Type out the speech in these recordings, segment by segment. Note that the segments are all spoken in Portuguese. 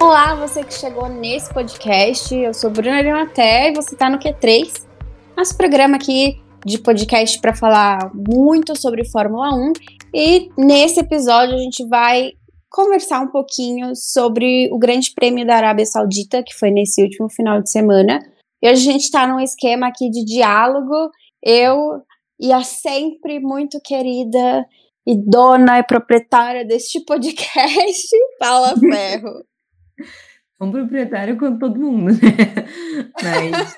Olá, você que chegou nesse podcast. Eu sou Bruna Leonaté e você está no Q3, nosso programa aqui de podcast para falar muito sobre Fórmula 1. E nesse episódio a gente vai conversar um pouquinho sobre o Grande Prêmio da Arábia Saudita, que foi nesse último final de semana. E hoje a gente está num esquema aqui de diálogo. Eu e a sempre muito querida e dona e proprietária deste podcast, Paula Ferro. Um proprietário com todo mundo, né? Mas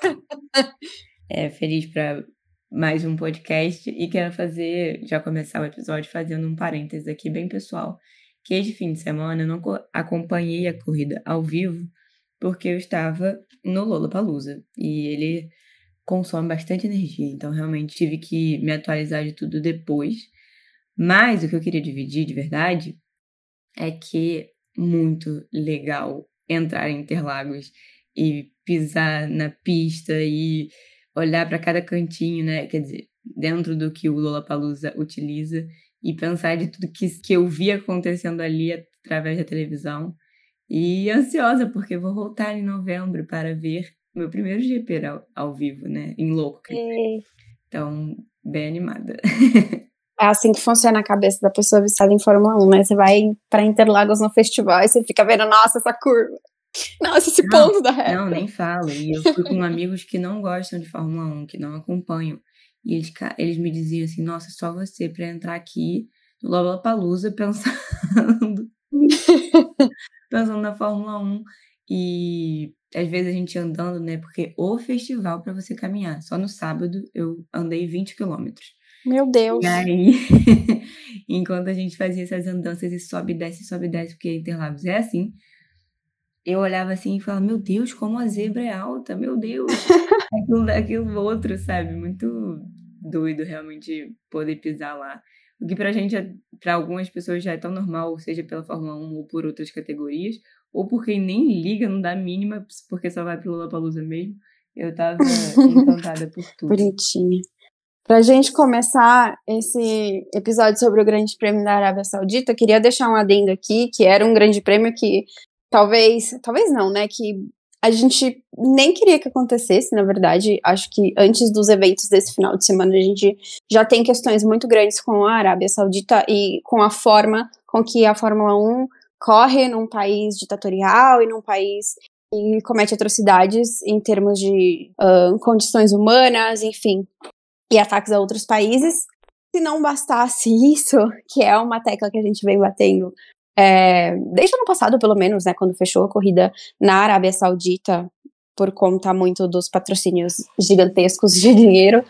é feliz para mais um podcast e quero fazer, já começar o episódio fazendo um parênteses aqui bem pessoal, que este fim de semana eu não acompanhei a corrida ao vivo porque eu estava no Lollapalooza e ele consome bastante energia, então realmente tive que me atualizar de tudo depois. Mas o que eu queria dividir de verdade é que muito legal entrar em Interlagos e pisar na pista e olhar para cada cantinho, né? Quer dizer, dentro do que o Lollapalooza utiliza e pensar de tudo que, que eu vi acontecendo ali através da televisão. E ansiosa, porque vou voltar em novembro para ver meu primeiro GP ao, ao vivo, né? Em louco. É. Então, bem animada. É assim que funciona a cabeça da pessoa viciada em Fórmula 1, né? Você vai para Interlagos no festival e você fica vendo, nossa, essa curva. Nossa, esse não, ponto da reta. Não, nem falo. E eu fui com amigos que não gostam de Fórmula 1, que não acompanham. E eles, eles me diziam assim: nossa, só você para entrar aqui no Lollapalooza pensando. pensando na Fórmula 1. E às vezes a gente andando, né? Porque o festival para você caminhar. Só no sábado eu andei 20 quilômetros. Meu Deus. E aí, enquanto a gente fazia essas andanças e sobe, desce, sobe, desce, porque Interlagos é assim, eu olhava assim e falava, meu Deus, como a zebra é alta, meu Deus. aquilo, aquilo outro, sabe? Muito doido realmente poder pisar lá. O que pra gente, pra algumas pessoas já é tão normal, seja pela Fórmula 1 ou por outras categorias, ou porque nem liga, não dá mínima, porque só vai pro Lollapalooza mesmo. Eu tava encantada por tudo. Bonitinha. Pra gente começar esse episódio sobre o Grande Prêmio da Arábia Saudita, queria deixar um adendo aqui, que era um grande prêmio que talvez, talvez não, né, que a gente nem queria que acontecesse, na verdade. Acho que antes dos eventos desse final de semana, a gente já tem questões muito grandes com a Arábia Saudita e com a forma com que a Fórmula 1 corre num país ditatorial e num país que comete atrocidades em termos de uh, condições humanas, enfim, e ataques a outros países. Se não bastasse isso, que é uma tecla que a gente vem batendo é, desde o ano passado, pelo menos, né, quando fechou a corrida na Arábia Saudita, por conta muito dos patrocínios gigantescos de dinheiro,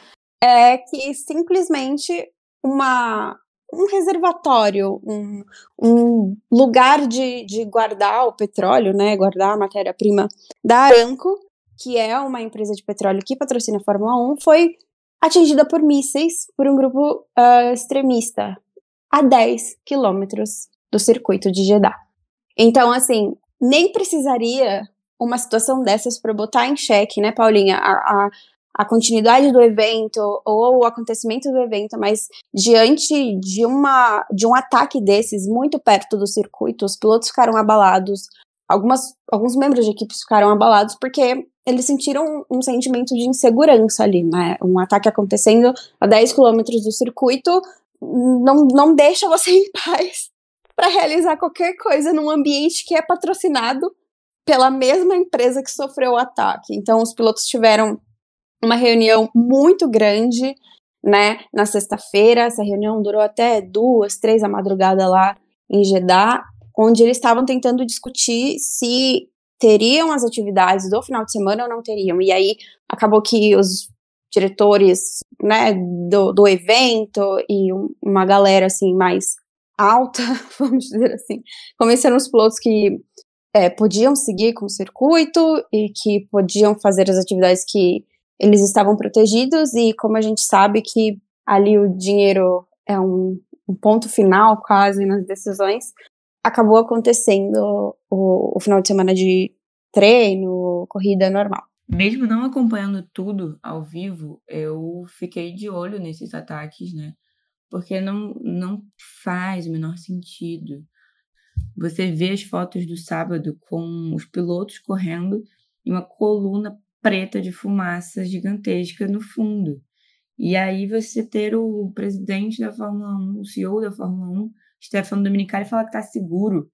é que simplesmente uma, um reservatório, um, um lugar de, de guardar o petróleo, né, guardar a matéria-prima da Aramco, que é uma empresa de petróleo que patrocina a Fórmula 1, foi atingida por mísseis por um grupo uh, extremista a 10 quilômetros do circuito de Jeddah. Então, assim, nem precisaria uma situação dessas para botar em xeque, né, Paulinha, a, a, a, continuidade do evento ou o acontecimento do evento, mas diante de, uma, de um ataque desses muito perto do circuito, os pilotos ficaram abalados, algumas, alguns membros de equipes ficaram abalados porque eles sentiram um sentimento de insegurança ali, né? Um ataque acontecendo a 10 quilômetros do circuito não, não deixa você em paz para realizar qualquer coisa num ambiente que é patrocinado pela mesma empresa que sofreu o ataque. Então, os pilotos tiveram uma reunião muito grande, né, na sexta-feira. Essa reunião durou até duas, três da madrugada lá em Jeddah, onde eles estavam tentando discutir se teriam as atividades do final de semana ou não teriam. E aí acabou que os diretores, né, do, do evento e uma galera assim mais alta, vamos dizer assim, convenceram os pilotos que é, podiam seguir com o circuito e que podiam fazer as atividades que eles estavam protegidos e como a gente sabe que ali o dinheiro é um, um ponto final quase nas decisões, acabou acontecendo o, o final de semana de treino, corrida normal. Mesmo não acompanhando tudo ao vivo, eu fiquei de olho nesses ataques, né? porque não, não faz o menor sentido. você vê as fotos do sábado com os pilotos correndo e uma coluna preta de fumaça gigantesca no fundo. E aí você ter o presidente da Fórmula 1, o CEO da Fórmula 1, Stefano Dominicali, falar que está seguro.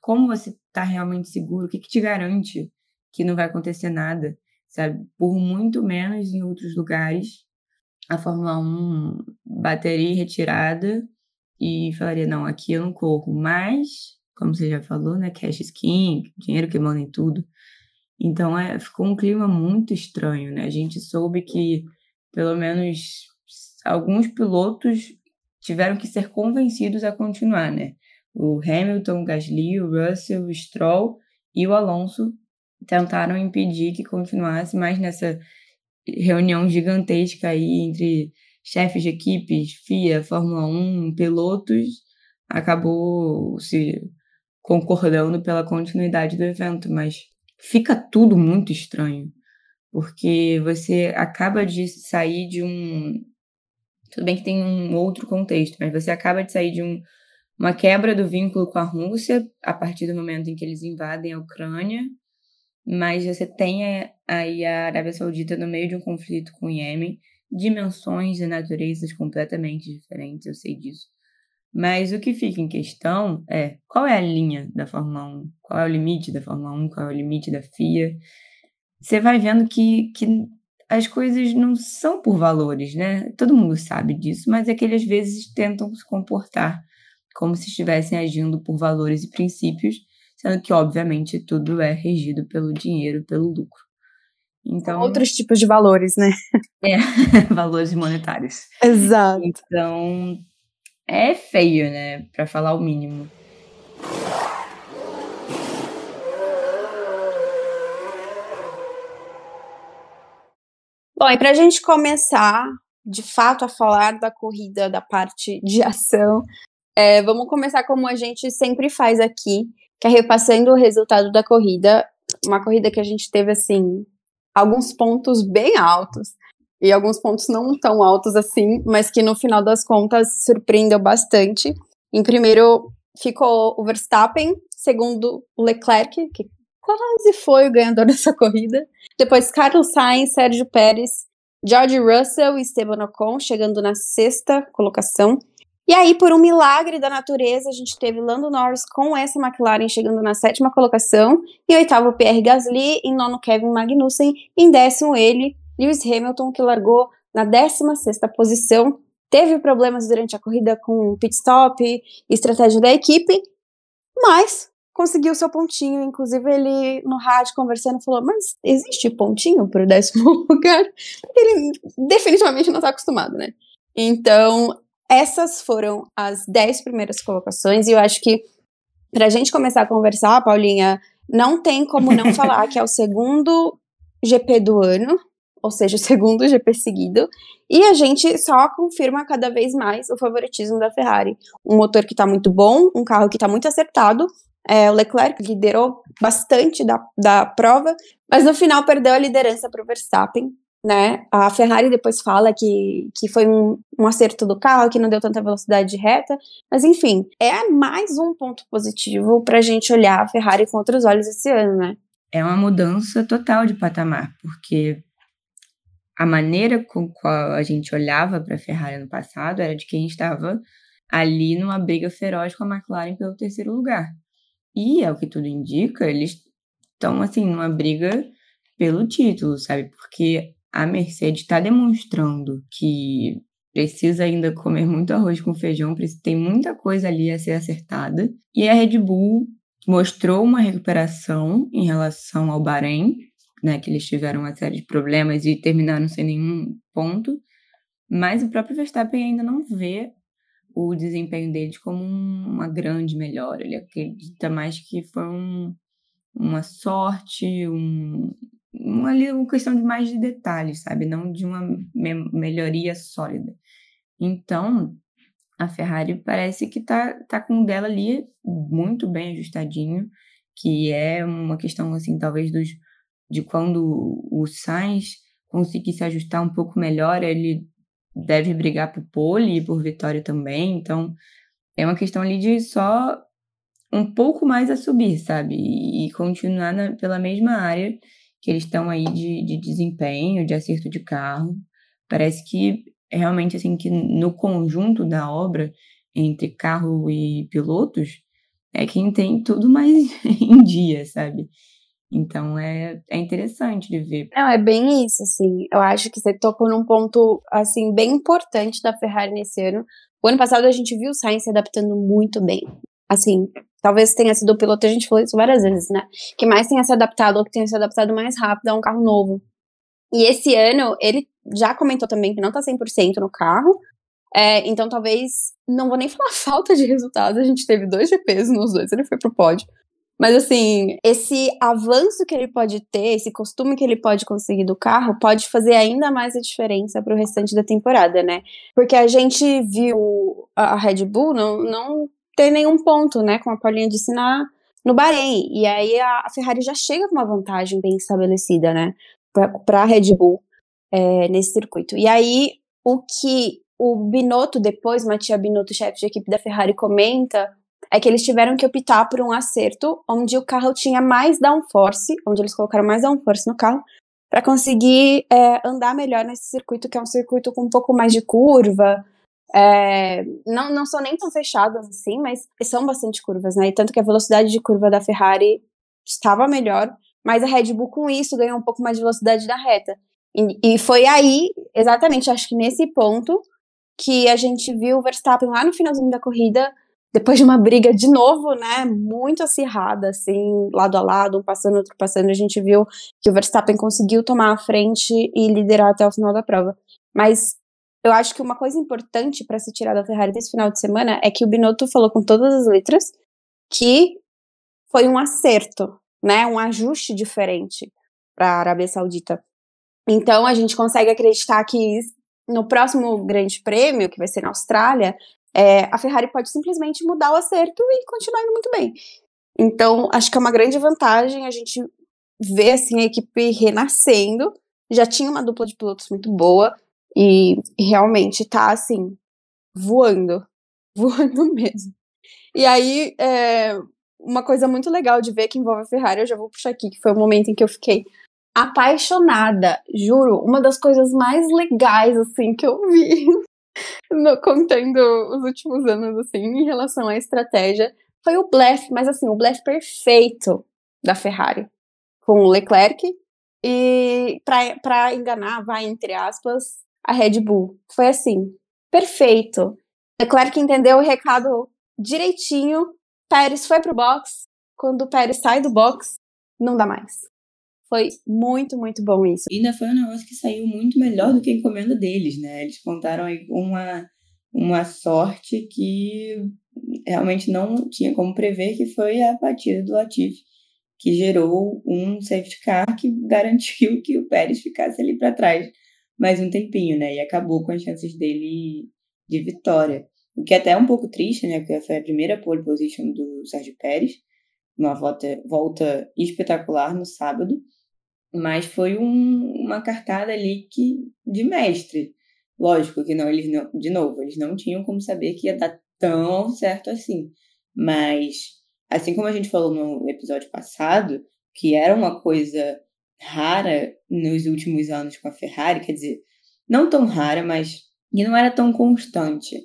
Como você está realmente seguro? O que, que te garante que não vai acontecer nada? Sabe? Por muito menos em outros lugares, a Fórmula 1 bateria retirada e falaria, não, aqui eu não corro. Mas, como você já falou, né, cash skin, dinheiro que manda em tudo. Então, é, ficou um clima muito estranho, né? A gente soube que, pelo menos, alguns pilotos tiveram que ser convencidos a continuar, né? O Hamilton, o Gasly, o Russell, o Stroll e o Alonso tentaram impedir que continuasse, mas nessa reunião gigantesca aí entre chefes de equipes, FIA, Fórmula 1, pilotos, acabou se concordando pela continuidade do evento, mas fica tudo muito estranho, porque você acaba de sair de um. Tudo bem que tem um outro contexto, mas você acaba de sair de um, uma quebra do vínculo com a Rússia a partir do momento em que eles invadem a Ucrânia, mas você tem aí a Arábia Saudita no meio de um conflito com o Iêmen, dimensões e naturezas completamente diferentes, eu sei disso. Mas o que fica em questão é qual é a linha da Fórmula 1, qual é o limite da Fórmula 1, qual é o limite da FIA. Você vai vendo que, que as coisas não são por valores, né? Todo mundo sabe disso, mas é que eles às vezes tentam se comportar como se estivessem agindo por valores e princípios, sendo que, obviamente, tudo é regido pelo dinheiro, pelo lucro. Então, Outros tipos de valores, né? É, valores monetários. Exato. Então, é feio, né? Para falar o mínimo. Bom, e para a gente começar de fato a falar da corrida, da parte de ação, é, vamos começar como a gente sempre faz aqui, que é repassando o resultado da corrida. Uma corrida que a gente teve, assim, alguns pontos bem altos e alguns pontos não tão altos assim, mas que no final das contas surpreendeu bastante. Em primeiro ficou o Verstappen, segundo o Leclerc, que quase foi o ganhador dessa corrida. Depois Carlos Sainz, Sérgio Pérez, George Russell e Esteban Ocon chegando na sexta colocação. E aí, por um milagre da natureza, a gente teve Lando Norris com essa McLaren chegando na sétima colocação, em oitavo Pierre Gasly, em nono Kevin Magnussen, em décimo ele, Lewis Hamilton, que largou na 16 posição, teve problemas durante a corrida com pit stop e estratégia da equipe, mas conseguiu seu pontinho. Inclusive, ele no rádio conversando falou: Mas existe pontinho para o décimo lugar? Porque ele definitivamente não está acostumado, né? Então, essas foram as 10 primeiras colocações, e eu acho que para a gente começar a conversar, Paulinha, não tem como não falar que é o segundo GP do ano, ou seja, o segundo GP seguido, e a gente só confirma cada vez mais o favoritismo da Ferrari. Um motor que está muito bom, um carro que está muito acertado. É, o Leclerc liderou bastante da, da prova, mas no final perdeu a liderança para o Verstappen. Né? A Ferrari depois fala que, que foi um, um acerto do carro, que não deu tanta velocidade de reta, mas enfim, é mais um ponto positivo para a gente olhar a Ferrari com outros olhos esse ano, né? É uma mudança total de patamar, porque a maneira com qual a gente olhava para a Ferrari no passado era de quem estava ali numa briga feroz com a McLaren pelo terceiro lugar. E, é o que tudo indica, eles estão, assim, numa briga pelo título, sabe? Porque a Mercedes está demonstrando que precisa ainda comer muito arroz com feijão, tem muita coisa ali a ser acertada. E a Red Bull mostrou uma recuperação em relação ao Bahrein, né, que eles tiveram uma série de problemas e terminaram sem nenhum ponto, mas o próprio Verstappen ainda não vê o desempenho deles como uma grande melhora. Ele acredita mais que foi um, uma sorte, um, uma, uma questão de mais de detalhes, sabe? Não de uma me melhoria sólida. Então, a Ferrari parece que tá, tá com o dela ali muito bem ajustadinho, que é uma questão, assim, talvez dos de quando o Sainz conseguir se ajustar um pouco melhor, ele deve brigar por pole e por vitória também. Então, é uma questão ali de só um pouco mais a subir, sabe? E, continuar na, pela mesma área que eles estão aí de, de desempenho, de acerto de carro. Parece que realmente assim que no conjunto da obra entre carro e pilotos é quem tem tudo mais em dia, sabe? Então é, é interessante de ver. Não, é bem isso, assim. Eu acho que você tocou num ponto assim bem importante da Ferrari nesse ano. O ano passado a gente viu o Sainz se adaptando muito bem. Assim, talvez tenha sido o piloto, a gente falou isso várias vezes, né? Que mais tenha se adaptado ou que tenha se adaptado mais rápido a um carro novo. E esse ano, ele já comentou também que não tá 100% no carro. É, então, talvez, não vou nem falar falta de resultado, a gente teve dois GPs nos dois, ele foi pro pódio. Mas, assim, esse avanço que ele pode ter, esse costume que ele pode conseguir do carro, pode fazer ainda mais a diferença pro restante da temporada, né? Porque a gente viu a Red Bull não, não ter nenhum ponto, né, com a Paulinha disse na, no Bahrein. E aí a Ferrari já chega com uma vantagem bem estabelecida, né, para a Red Bull é, nesse circuito. E aí, o que o Binotto, depois, Mattia Binotto, chefe de equipe da Ferrari, comenta é que eles tiveram que optar por um acerto onde o carro tinha mais downforce, onde eles colocaram mais downforce no carro, para conseguir é, andar melhor nesse circuito, que é um circuito com um pouco mais de curva. É, não, não são nem tão fechadas assim, mas são bastante curvas, né? E tanto que a velocidade de curva da Ferrari estava melhor, mas a Red Bull com isso ganhou um pouco mais de velocidade da reta. E, e foi aí, exatamente, acho que nesse ponto, que a gente viu o Verstappen lá no finalzinho da corrida, depois de uma briga de novo, né, muito acirrada, assim, lado a lado, um passando, outro passando, a gente viu que o Verstappen conseguiu tomar a frente e liderar até o final da prova. Mas eu acho que uma coisa importante para se tirar da Ferrari desse final de semana é que o Binotto falou com todas as letras que foi um acerto, né, um ajuste diferente para a Arábia Saudita. Então a gente consegue acreditar que no próximo Grande Prêmio, que vai ser na Austrália, é, a Ferrari pode simplesmente mudar o acerto e continuar indo muito bem. Então acho que é uma grande vantagem a gente ver assim a equipe renascendo. Já tinha uma dupla de pilotos muito boa e realmente tá assim voando, voando mesmo. E aí é, uma coisa muito legal de ver que envolve a Ferrari, eu já vou puxar aqui, que foi o momento em que eu fiquei apaixonada, juro, uma das coisas mais legais, assim, que eu vi no, contando os últimos anos, assim, em relação à estratégia, foi o blefe, mas assim, o blefe perfeito da Ferrari, com o Leclerc, e para enganar, vai, entre aspas, a Red Bull. Foi assim, perfeito. Leclerc entendeu o recado direitinho, Pérez foi pro box. Quando o Pérez sai do box, não dá mais. Foi muito, muito bom isso. E ainda foi um negócio que saiu muito melhor do que a encomenda deles, né? Eles contaram aí uma, uma sorte que realmente não tinha como prever, que foi a batida do Latifi, que gerou um safety car que garantiu que o Pérez ficasse ali para trás mais um tempinho, né? E acabou com as chances dele de vitória. O que é até um pouco triste, né? Porque foi a primeira pole position do Sérgio Pérez, uma volta, volta espetacular no sábado, mas foi um, uma cartada ali que, de mestre. Lógico que não, eles não, de novo, eles não tinham como saber que ia dar tão certo assim. Mas, assim como a gente falou no episódio passado, que era uma coisa rara nos últimos anos com a Ferrari, quer dizer, não tão rara, mas que não era tão constante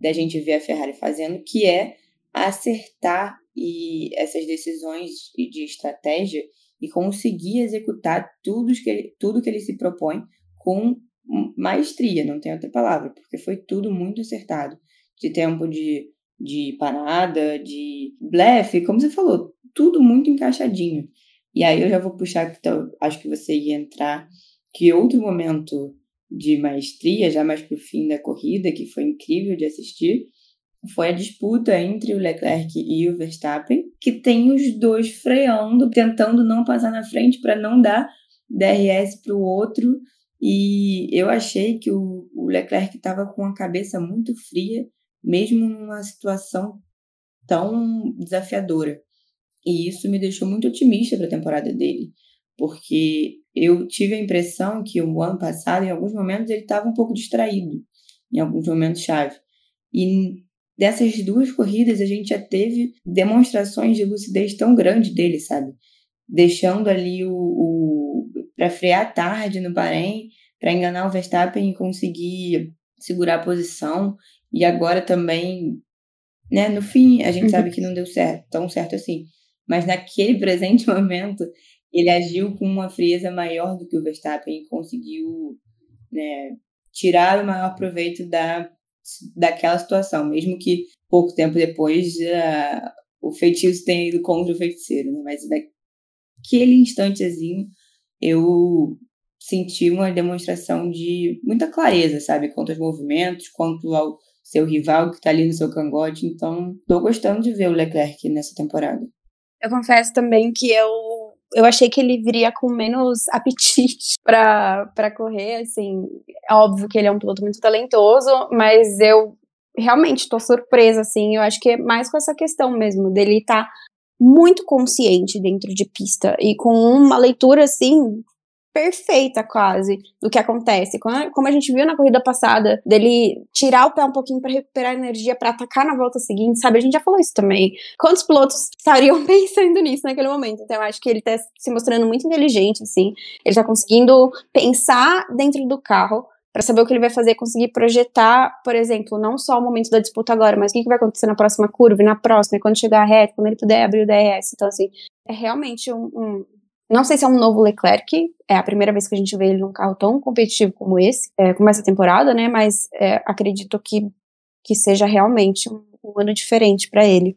da gente ver a Ferrari fazendo, que é acertar e essas decisões de estratégia e conseguir executar tudo que ele, tudo que ele se propõe com maestria, não tem outra palavra, porque foi tudo muito acertado. De tempo de, de parada, de blefe, como você falou, tudo muito encaixadinho. E aí eu já vou puxar, então, acho que você ia entrar, que outro momento de maestria, já mais para o fim da corrida, que foi incrível de assistir, foi a disputa entre o Leclerc e o Verstappen, que tem os dois freando, tentando não passar na frente para não dar DRS para o outro. E eu achei que o, o Leclerc estava com a cabeça muito fria, mesmo numa situação tão desafiadora. E isso me deixou muito otimista para a temporada dele, porque eu tive a impressão que o ano passado, em alguns momentos, ele estava um pouco distraído, em alguns momentos chave. E dessas duas corridas a gente já teve demonstrações de lucidez tão grande dele, sabe? Deixando ali o, o para frear tarde no Bahrein, para enganar o Verstappen e conseguir segurar a posição. E agora também, né, no fim, a gente sabe que não deu certo, tão certo assim. Mas naquele presente momento, ele agiu com uma frieza maior do que o Verstappen e conseguiu né, tirar o maior proveito da, daquela situação, mesmo que pouco tempo depois uh, o feitiço tenha ido contra o feiticeiro, né? mas naquele instantezinho eu senti uma demonstração de muita clareza, sabe, quanto aos movimentos, quanto ao seu rival que está ali no seu cangote, então estou gostando de ver o Leclerc nessa temporada. Eu confesso também que eu eu achei que ele viria com menos apetite para correr, assim, é óbvio que ele é um piloto muito talentoso, mas eu realmente tô surpresa, assim, eu acho que é mais com essa questão mesmo, dele estar tá muito consciente dentro de pista e com uma leitura, assim, perfeita quase do que acontece. Como a gente viu na corrida passada, dele tirar o pé um pouquinho para recuperar energia para atacar na volta seguinte, sabe? A gente já falou isso também. Quantos pilotos estariam pensando nisso naquele momento? Então eu acho que ele tá se mostrando muito inteligente, assim. Ele tá conseguindo pensar dentro do carro para saber o que ele vai fazer, conseguir projetar, por exemplo, não só o momento da disputa agora, mas o que, vai acontecer na próxima curva e na próxima, e quando chegar a reta, quando ele puder abrir o DRS. Então, assim, é realmente um, um não sei se é um novo Leclerc, é a primeira vez que a gente vê ele num carro tão competitivo como esse, é, como essa temporada, né? Mas é, acredito que, que seja realmente um, um ano diferente para ele.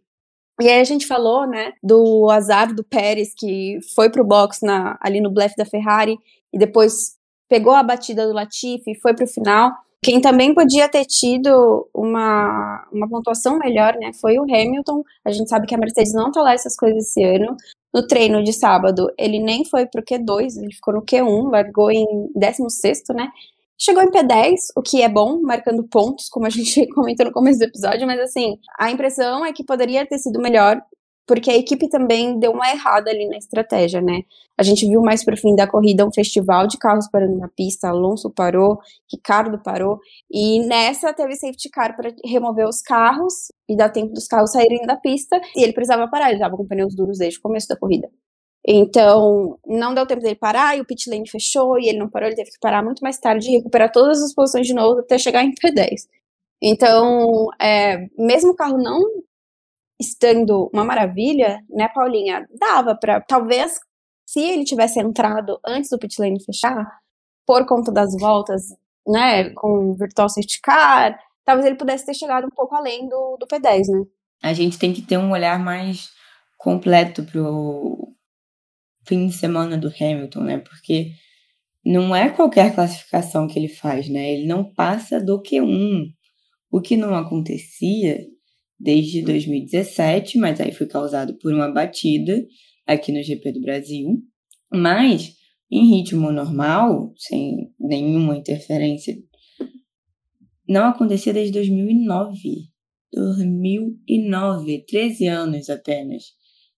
E aí a gente falou, né, do azar do Pérez, que foi pro box na, ali no blefe da Ferrari e depois pegou a batida do Latifi e foi pro final. Quem também podia ter tido uma, uma pontuação melhor, né, foi o Hamilton. A gente sabe que a Mercedes não tá lá essas coisas esse ano, no treino de sábado, ele nem foi pro Q2, ele ficou no Q1, largou em 16, né? Chegou em P10, o que é bom, marcando pontos, como a gente comentou no começo do episódio, mas assim, a impressão é que poderia ter sido melhor porque a equipe também deu uma errada ali na estratégia, né? A gente viu mais pro fim da corrida um festival de carros parando na pista, Alonso parou, Ricardo parou, e nessa teve safety car para remover os carros e dar tempo dos carros saírem da pista, e ele precisava parar, ele estava com pneus duros desde o começo da corrida. Então, não deu tempo dele parar, e o pit lane fechou, e ele não parou, ele teve que parar muito mais tarde e recuperar todas as posições de novo até chegar em P10. Então, é, mesmo o carro não estando uma maravilha, né, Paulinha? Dava para talvez se ele tivesse entrado antes do pit lane fechar, por conta das voltas, né, com virtual safety car, talvez ele pudesse ter chegado um pouco além do, do P10, né? A gente tem que ter um olhar mais completo pro fim de semana do Hamilton, né? Porque não é qualquer classificação que ele faz, né? Ele não passa do Q1. O que não acontecia desde 2017, mas aí foi causado por uma batida aqui no GP do Brasil. Mas em ritmo normal, sem nenhuma interferência, não acontecia desde 2009. 2009, 13 anos apenas,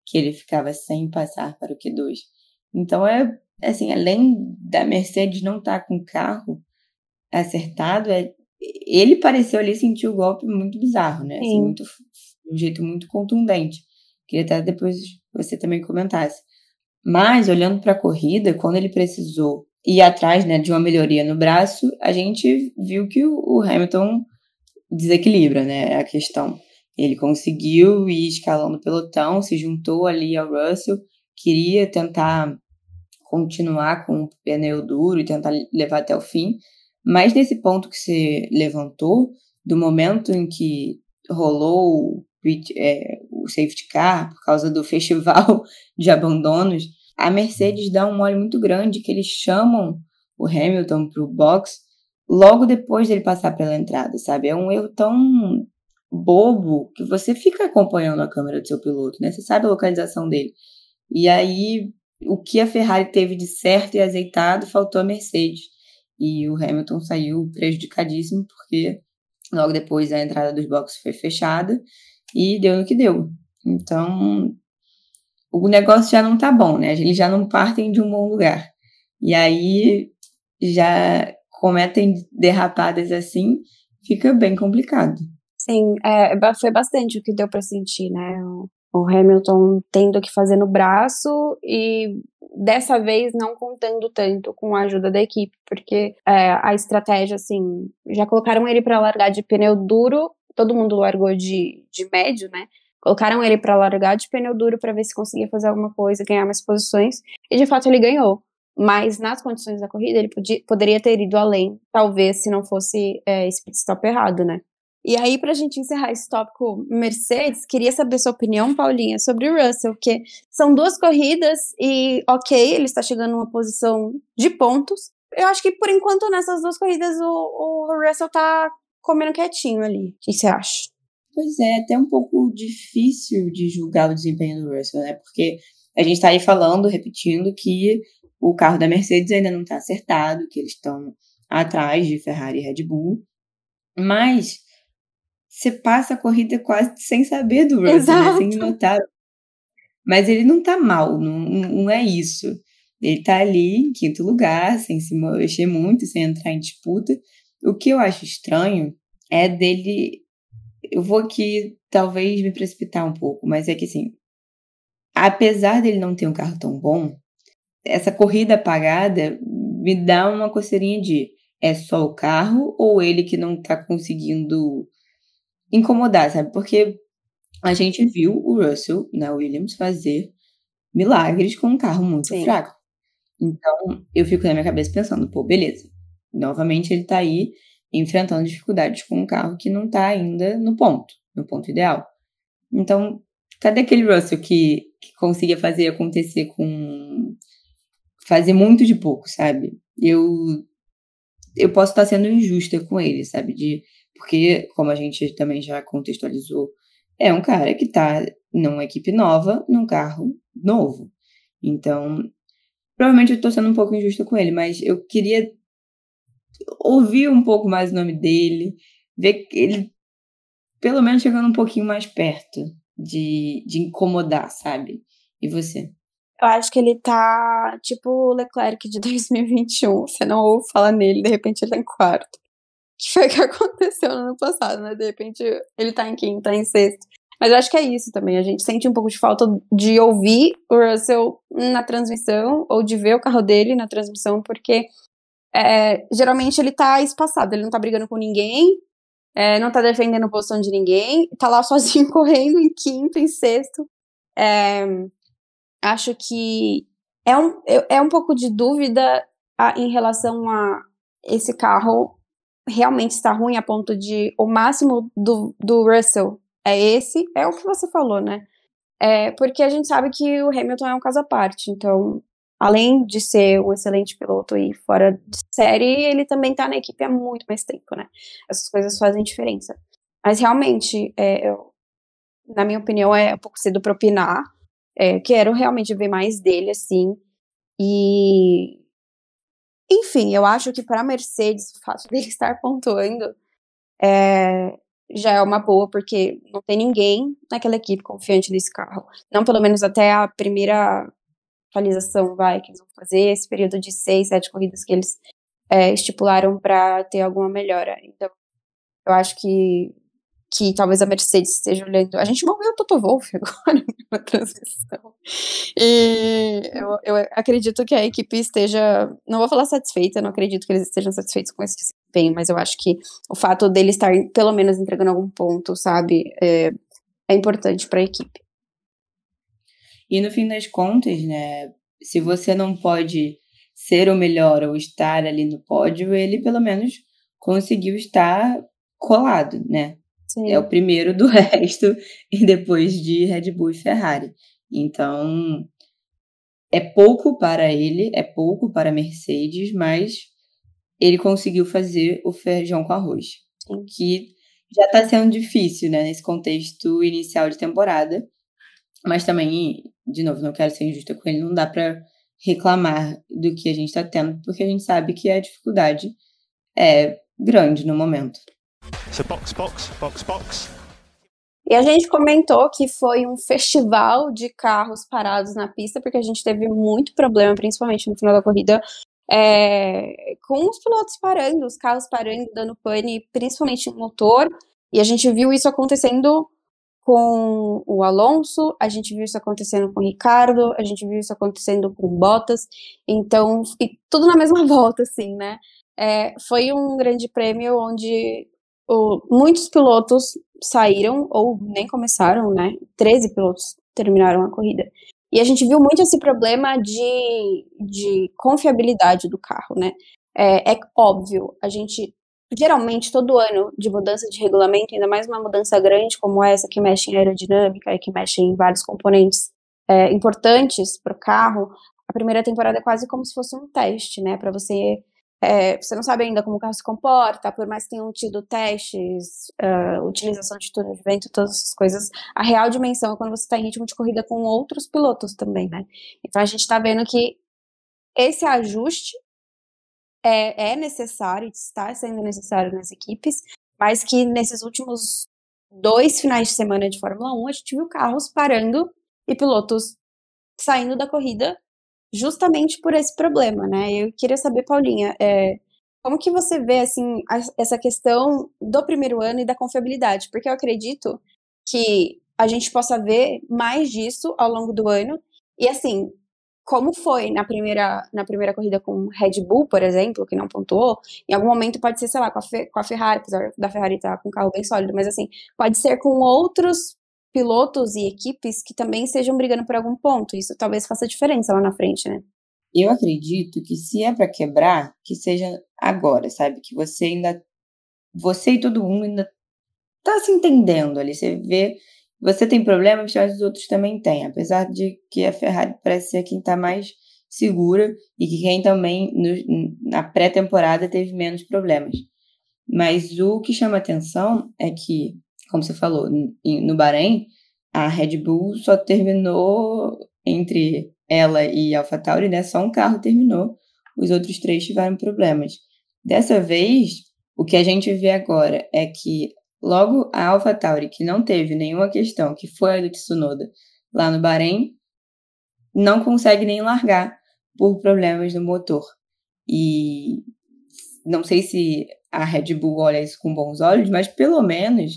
que ele ficava sem passar para o Q2. Então é assim, além da Mercedes não estar tá com o carro acertado, é ele pareceu ali sentir o golpe muito bizarro, né? Assim, muito, de um jeito muito contundente. Queria até depois você também comentasse. Mas, olhando para a corrida, quando ele precisou ir atrás né, de uma melhoria no braço, a gente viu que o Hamilton desequilibra né, a questão. Ele conseguiu ir escalando o pelotão, se juntou ali ao Russell, queria tentar continuar com o pneu duro e tentar levar até o fim, mas nesse ponto que você levantou, do momento em que rolou é, o safety car por causa do festival de abandonos, a Mercedes dá um mole muito grande que eles chamam o Hamilton para o box logo depois dele passar pela entrada, sabe? É um erro tão bobo que você fica acompanhando a câmera do seu piloto, né? Você sabe a localização dele. E aí, o que a Ferrari teve de certo e azeitado, faltou a Mercedes. E o Hamilton saiu prejudicadíssimo porque logo depois a entrada dos boxes foi fechada e deu no que deu. Então, o negócio já não tá bom, né? Eles já não partem de um bom lugar. E aí já cometem derrapadas assim, fica bem complicado. Sim, é, foi bastante o que deu para sentir, né? O Hamilton tendo que fazer no braço e dessa vez não contando tanto com a ajuda da equipe, porque é, a estratégia, assim, já colocaram ele para largar de pneu duro, todo mundo largou de, de médio, né? Colocaram ele para largar de pneu duro para ver se conseguia fazer alguma coisa, ganhar mais posições, e de fato ele ganhou. Mas nas condições da corrida ele podia, poderia ter ido além, talvez se não fosse é, esse pit stop errado, né? E aí, para a gente encerrar esse tópico Mercedes, queria saber sua opinião, Paulinha, sobre o Russell, que são duas corridas e, ok, ele está chegando numa posição de pontos. Eu acho que, por enquanto, nessas duas corridas, o, o Russell está comendo quietinho ali. O que você acha? Pois é, até um pouco difícil de julgar o desempenho do Russell, né? Porque a gente está aí falando, repetindo, que o carro da Mercedes ainda não está acertado, que eles estão atrás de Ferrari e Red Bull. Mas você passa a corrida quase sem saber do Russell, né? sem notar. Mas ele não tá mal, não, não é isso. Ele tá ali em quinto lugar, sem se mexer muito, sem entrar em disputa. O que eu acho estranho é dele. Eu vou aqui talvez me precipitar um pouco, mas é que assim, apesar dele não ter um carro tão bom, essa corrida apagada me dá uma coceirinha de é só o carro ou ele que não tá conseguindo incomodar, sabe? Porque a gente viu o Russell, né, Williams, fazer milagres com um carro muito Sim. fraco. Então, eu fico na minha cabeça pensando, pô, beleza. Novamente ele tá aí enfrentando dificuldades com um carro que não tá ainda no ponto, no ponto ideal. Então, cadê aquele Russell que, que conseguia fazer acontecer com. fazer muito de pouco, sabe? Eu. Eu posso estar sendo injusta com ele, sabe? De porque, como a gente também já contextualizou, é um cara que está numa equipe nova, num carro novo. Então, provavelmente eu estou sendo um pouco injusta com ele, mas eu queria ouvir um pouco mais o nome dele, ver ele pelo menos chegando um pouquinho mais perto de, de incomodar, sabe? E você? Eu acho que ele tá tipo o Leclerc de 2021. Você não ouve falar nele, de repente ele tá em quarto que foi que aconteceu no ano passado, né? De repente ele tá em quinto, tá em sexto. Mas eu acho que é isso também. A gente sente um pouco de falta de ouvir o Russell na transmissão ou de ver o carro dele na transmissão, porque é, geralmente ele tá espaçado, ele não tá brigando com ninguém, é, não tá defendendo a posição de ninguém, tá lá sozinho correndo em quinto, em sexto. É, acho que é um, é um pouco de dúvida a, em relação a esse carro realmente está ruim a ponto de o máximo do, do Russell é esse, é o que você falou, né? É, porque a gente sabe que o Hamilton é um caso à parte, então, além de ser um excelente piloto e fora de série, ele também tá na equipe há muito mais tempo, né? Essas coisas fazem diferença. Mas realmente, é, eu, na minha opinião, é um pouco cedo para opinar. É, quero realmente ver mais dele, assim. E enfim, eu acho que para a Mercedes, o fato dele estar pontuando é, já é uma boa, porque não tem ninguém naquela equipe confiante nesse carro. Não pelo menos até a primeira atualização, vai, que eles vão fazer, esse período de seis, sete corridas que eles é, estipularam para ter alguma melhora. Então, eu acho que que talvez a Mercedes esteja olhando. A gente moveu o Toto Wolff agora na transmissão. E eu, eu, acredito que a equipe esteja. Não vou falar satisfeita, não acredito que eles estejam satisfeitos com esse desempenho, mas eu acho que o fato dele estar, pelo menos, entregando algum ponto, sabe, é, é importante para a equipe. E no fim das contas, né, se você não pode ser o melhor ou estar ali no pódio, ele pelo menos conseguiu estar colado, né? Sim. É o primeiro do resto, e depois de Red Bull e Ferrari. Então, é pouco para ele, é pouco para a Mercedes, mas ele conseguiu fazer o feijão com arroz. Sim. Que já está sendo difícil, né, nesse contexto inicial de temporada. Mas também, de novo, não quero ser injusta com ele, não dá para reclamar do que a gente está tendo, porque a gente sabe que a dificuldade é grande no momento. So box, box, box, box. E a gente comentou que foi um festival de carros parados na pista, porque a gente teve muito problema, principalmente no final da corrida, é, com os pilotos parando, os carros parando, dando pane, principalmente no motor. E a gente viu isso acontecendo com o Alonso, a gente viu isso acontecendo com o Ricardo, a gente viu isso acontecendo com o Bottas, então, e tudo na mesma volta, assim, né? É, foi um grande prêmio onde o, muitos pilotos saíram ou nem começaram, né? 13 pilotos terminaram a corrida. E a gente viu muito esse problema de, de confiabilidade do carro, né? É, é óbvio, a gente geralmente todo ano de mudança de regulamento, ainda mais uma mudança grande como essa que mexe em aerodinâmica e que mexe em vários componentes é, importantes para o carro, a primeira temporada é quase como se fosse um teste, né? Para você é, você não sabe ainda como o carro se comporta, por mais que tenham tido testes, uh, utilização de túnel de vento, todas essas coisas. A real dimensão é quando você está em ritmo de corrida com outros pilotos também, né? Então a gente está vendo que esse ajuste é, é necessário, está sendo necessário nas equipes, mas que nesses últimos dois finais de semana de Fórmula 1 a gente viu carros parando e pilotos saindo da corrida justamente por esse problema, né? Eu queria saber, Paulinha, é, como que você vê assim a, essa questão do primeiro ano e da confiabilidade? Porque eu acredito que a gente possa ver mais disso ao longo do ano. E assim, como foi na primeira, na primeira corrida com Red Bull, por exemplo, que não pontuou, em algum momento pode ser, sei lá, com a, com a Ferrari, apesar da Ferrari estar tá com um carro bem sólido, mas assim, pode ser com outros pilotos e equipes que também estejam brigando por algum ponto. Isso talvez faça diferença lá na frente, né? Eu acredito que se é para quebrar, que seja agora, sabe? Que você ainda. Você e todo mundo ainda tá se entendendo ali. Você vê. Você tem problemas, mas os outros também têm. Apesar de que a Ferrari parece ser quem tá mais segura e que quem também no, na pré-temporada teve menos problemas. Mas o que chama atenção é que como você falou, no Bahrein, a Red Bull só terminou entre ela e AlphaTauri, né? Só um carro terminou, os outros três tiveram problemas. Dessa vez, o que a gente vê agora é que logo a AlphaTauri, que não teve nenhuma questão, que foi a do Tsunoda lá no Bahrein, não consegue nem largar por problemas no motor. E não sei se a Red Bull olha isso com bons olhos, mas pelo menos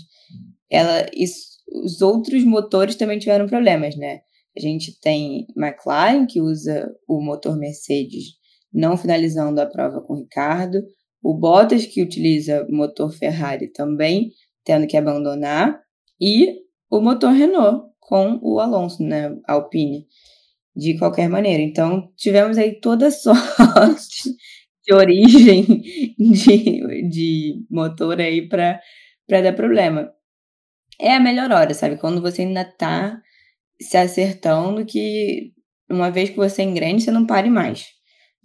ela, isso, os outros motores também tiveram problemas, né? A gente tem McLaren, que usa o motor Mercedes, não finalizando a prova com o Ricardo. O Bottas, que utiliza motor Ferrari, também tendo que abandonar. E o motor Renault, com o Alonso, né? Alpine, de qualquer maneira. Então, tivemos aí toda sorte de origem de, de motor aí para dar problema é a melhor hora, sabe? Quando você ainda tá se acertando que uma vez que você engrene, você não pare mais.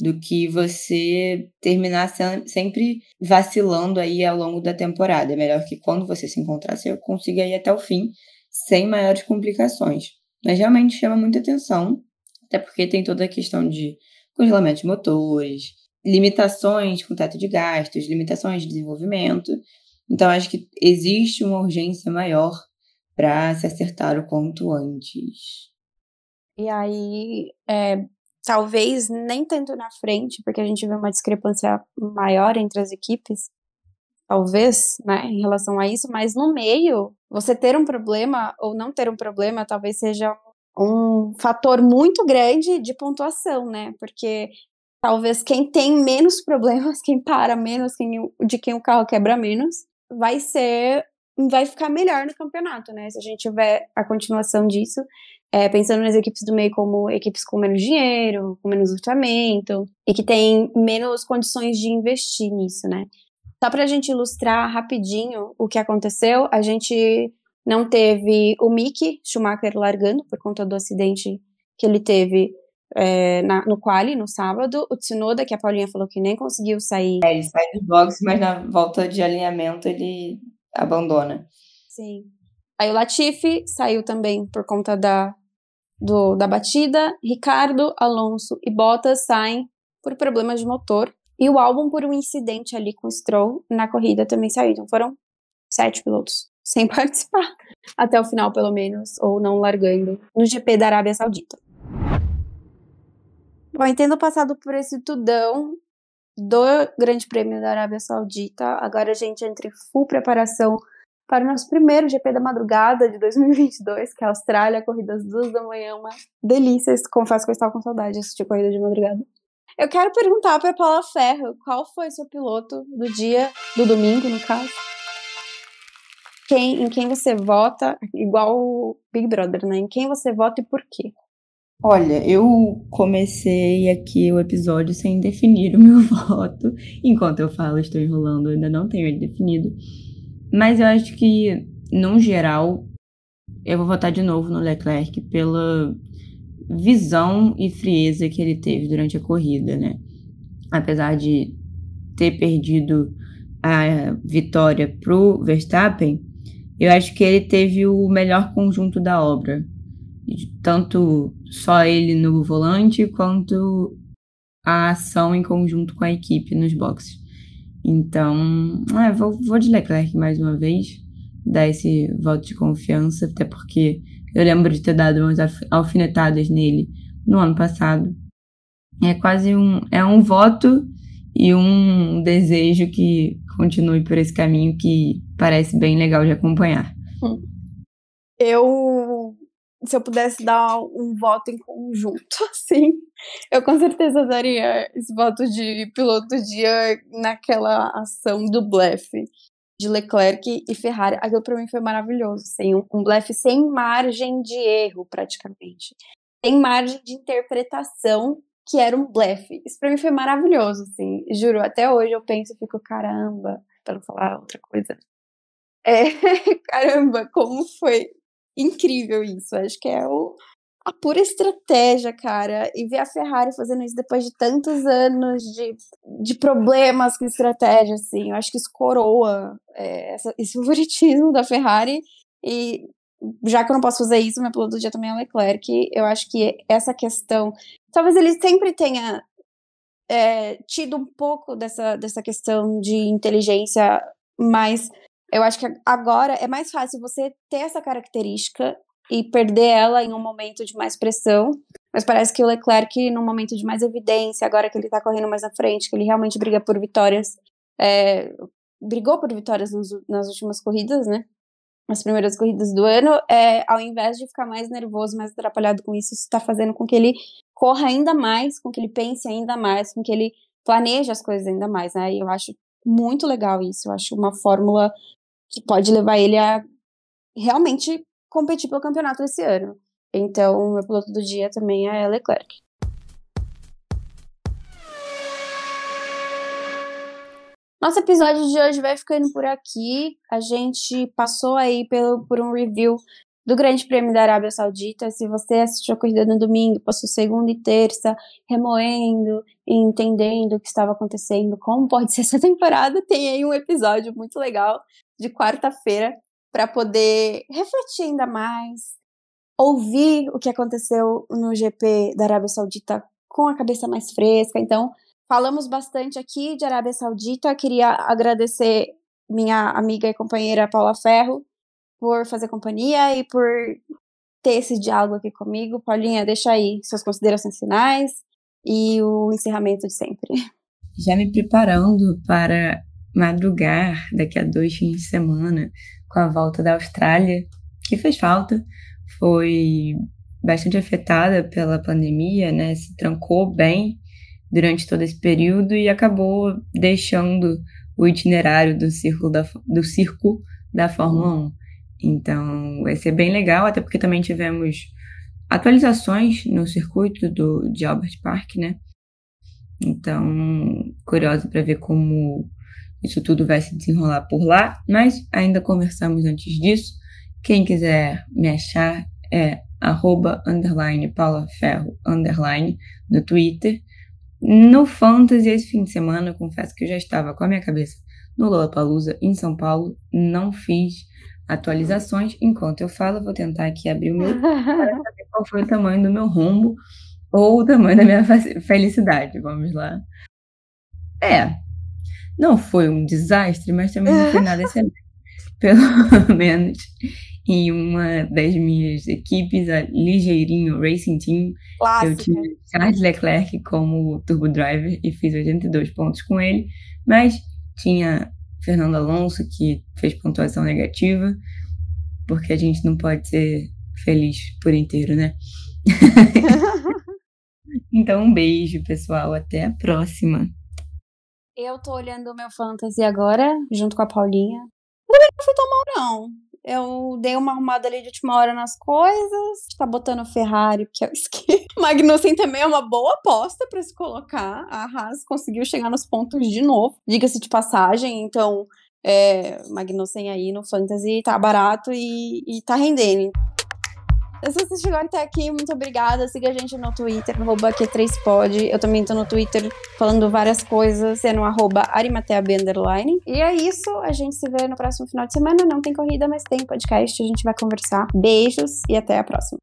Do que você terminar sempre vacilando aí ao longo da temporada. É melhor que quando você se encontrar, você consiga ir até o fim sem maiores complicações. Mas realmente chama muita atenção, até porque tem toda a questão de congelamento de motores, limitações com teto de gastos, limitações de desenvolvimento. Então, acho que existe uma urgência maior para se acertar o quanto antes. E aí, é, talvez nem tanto na frente, porque a gente vê uma discrepância maior entre as equipes, talvez, né, em relação a isso, mas no meio, você ter um problema ou não ter um problema, talvez seja um fator muito grande de pontuação, né, porque talvez quem tem menos problemas, quem para menos, quem, de quem o carro quebra menos, vai ser vai ficar melhor no campeonato, né? Se a gente tiver a continuação disso, é, pensando nas equipes do meio como equipes com menos dinheiro, com menos orçamento e que têm menos condições de investir nisso, né? Só para a gente ilustrar rapidinho o que aconteceu, a gente não teve o Mick Schumacher largando por conta do acidente que ele teve é, na, no quali, no sábado. O Tsunoda, que a Paulinha falou que nem conseguiu sair. É, ele sai do box, mas na volta de alinhamento ele abandona. Sim. Aí o Latifi saiu também por conta da, do, da batida. Ricardo, Alonso e Bottas saem por problemas de motor. E o álbum por um incidente ali com o Stroll na corrida também saiu. Então foram sete pilotos sem participar até o final, pelo menos, ou não largando no GP da Arábia Saudita. Bom, tendo passado por esse tudão do Grande Prêmio da Arábia Saudita, agora a gente entra em full preparação para o nosso primeiro GP da madrugada de 2022, que é a Austrália, corrida às duas da manhã, uma delícia. Confesso que eu estava com saudade de assistir corrida de madrugada. Eu quero perguntar para Paula Ferro, qual foi seu piloto do dia, do domingo, no caso? Quem, em quem você vota, igual o Big Brother, né? Em quem você vota e por quê? Olha, eu comecei aqui o episódio sem definir o meu voto. Enquanto eu falo, estou enrolando, ainda não tenho ele definido. Mas eu acho que, no geral, eu vou votar de novo no Leclerc pela visão e frieza que ele teve durante a corrida, né? Apesar de ter perdido a vitória pro Verstappen, eu acho que ele teve o melhor conjunto da obra. Tanto só ele no volante, quanto a ação em conjunto com a equipe nos boxes. Então, é, vou, vou de Leclerc mais uma vez, dar esse voto de confiança, até porque eu lembro de ter dado umas alfinetadas nele no ano passado. É quase um, é um voto e um desejo que continue por esse caminho que parece bem legal de acompanhar. Eu se eu pudesse dar um voto em conjunto, assim, eu com certeza daria esse voto de piloto do dia naquela ação do blefe de Leclerc e Ferrari. Aquilo para mim foi maravilhoso, assim, um, um blefe sem margem de erro, praticamente. Sem margem de interpretação, que era um blefe. Isso para mim foi maravilhoso, assim, juro. Até hoje eu penso e fico, caramba, para não falar outra coisa. É, caramba, como foi incrível isso. Acho que é o, a pura estratégia, cara. E ver a Ferrari fazendo isso depois de tantos anos de, de problemas com estratégia, assim. Eu acho que isso coroa é, essa, esse favoritismo da Ferrari. E já que eu não posso fazer isso, meu piloto do dia também é o Leclerc. Eu acho que essa questão. Talvez ele sempre tenha é, tido um pouco dessa, dessa questão de inteligência mais eu acho que agora é mais fácil você ter essa característica e perder ela em um momento de mais pressão. Mas parece que o Leclerc, num momento de mais evidência, agora que ele tá correndo mais na frente, que ele realmente briga por vitórias, é, brigou por vitórias nos, nas últimas corridas, né? As primeiras corridas do ano, é, ao invés de ficar mais nervoso, mais atrapalhado com isso, isso está fazendo com que ele corra ainda mais, com que ele pense ainda mais, com que ele planeje as coisas ainda mais, né? E eu acho muito legal isso. Eu acho uma fórmula que pode levar ele a realmente competir pelo campeonato esse ano. Então, o meu piloto do dia também é Leclerc. Nosso episódio de hoje vai ficando por aqui. A gente passou aí pelo, por um review do Grande Prêmio da Arábia Saudita. Se você assistiu a corrida no domingo, passou segunda e terça remoendo e entendendo o que estava acontecendo, como pode ser essa temporada, tem aí um episódio muito legal de quarta-feira para poder refletir ainda mais, ouvir o que aconteceu no GP da Arábia Saudita com a cabeça mais fresca. Então, falamos bastante aqui de Arábia Saudita. Queria agradecer minha amiga e companheira Paula Ferro por fazer companhia e por ter esse diálogo aqui comigo. Paulinha, deixa aí suas considerações finais e o encerramento de sempre. Já me preparando para madrugar daqui a dois fins de semana com a volta da Austrália, que fez falta, foi bastante afetada pela pandemia, né? Se trancou bem durante todo esse período e acabou deixando o itinerário do circo da, do circo da Fórmula 1. Então, vai ser bem legal, até porque também tivemos atualizações no circuito do, de Albert Park, né? Então, curiosa para ver como isso tudo vai se desenrolar por lá, mas ainda conversamos antes disso. Quem quiser me achar é arroba, underline, Paula Ferro, underline, no Twitter. No Fantasy, esse fim de semana, eu confesso que eu já estava com a minha cabeça no Lollapalooza, em São Paulo. Não fiz atualizações. Enquanto eu falo, vou tentar aqui abrir o meu para saber qual foi o tamanho do meu rombo ou o tamanho da minha felicidade. Vamos lá. É, não foi um desastre, mas também não foi nada excelente. Pelo menos em uma das minhas equipes, a Ligeirinho Racing Team, Clássica. eu tinha Charles Leclerc como turbo driver e fiz 82 pontos com ele, mas tinha Fernando Alonso, que fez pontuação negativa, porque a gente não pode ser feliz por inteiro, né? então, um beijo, pessoal. Até a próxima. Eu tô olhando o meu fantasy agora, junto com a Paulinha. Também não fui tão mal, não. Eu dei uma arrumada ali de última hora nas coisas. Tá botando Ferrari, que é o esquema. Magnussen também é uma boa aposta para se colocar. A Haas conseguiu chegar nos pontos de novo. Diga-se de passagem, então é, Magnussen aí no Fantasy tá barato e, e tá rendendo. Se você chegou até aqui, muito obrigada. Siga a gente no Twitter, arroba Q3pod. Eu também tô no Twitter falando várias coisas, sendo arroba arimateab. E é isso, a gente se vê no próximo final de semana. Não tem corrida, mas tem podcast, a gente vai conversar. Beijos e até a próxima.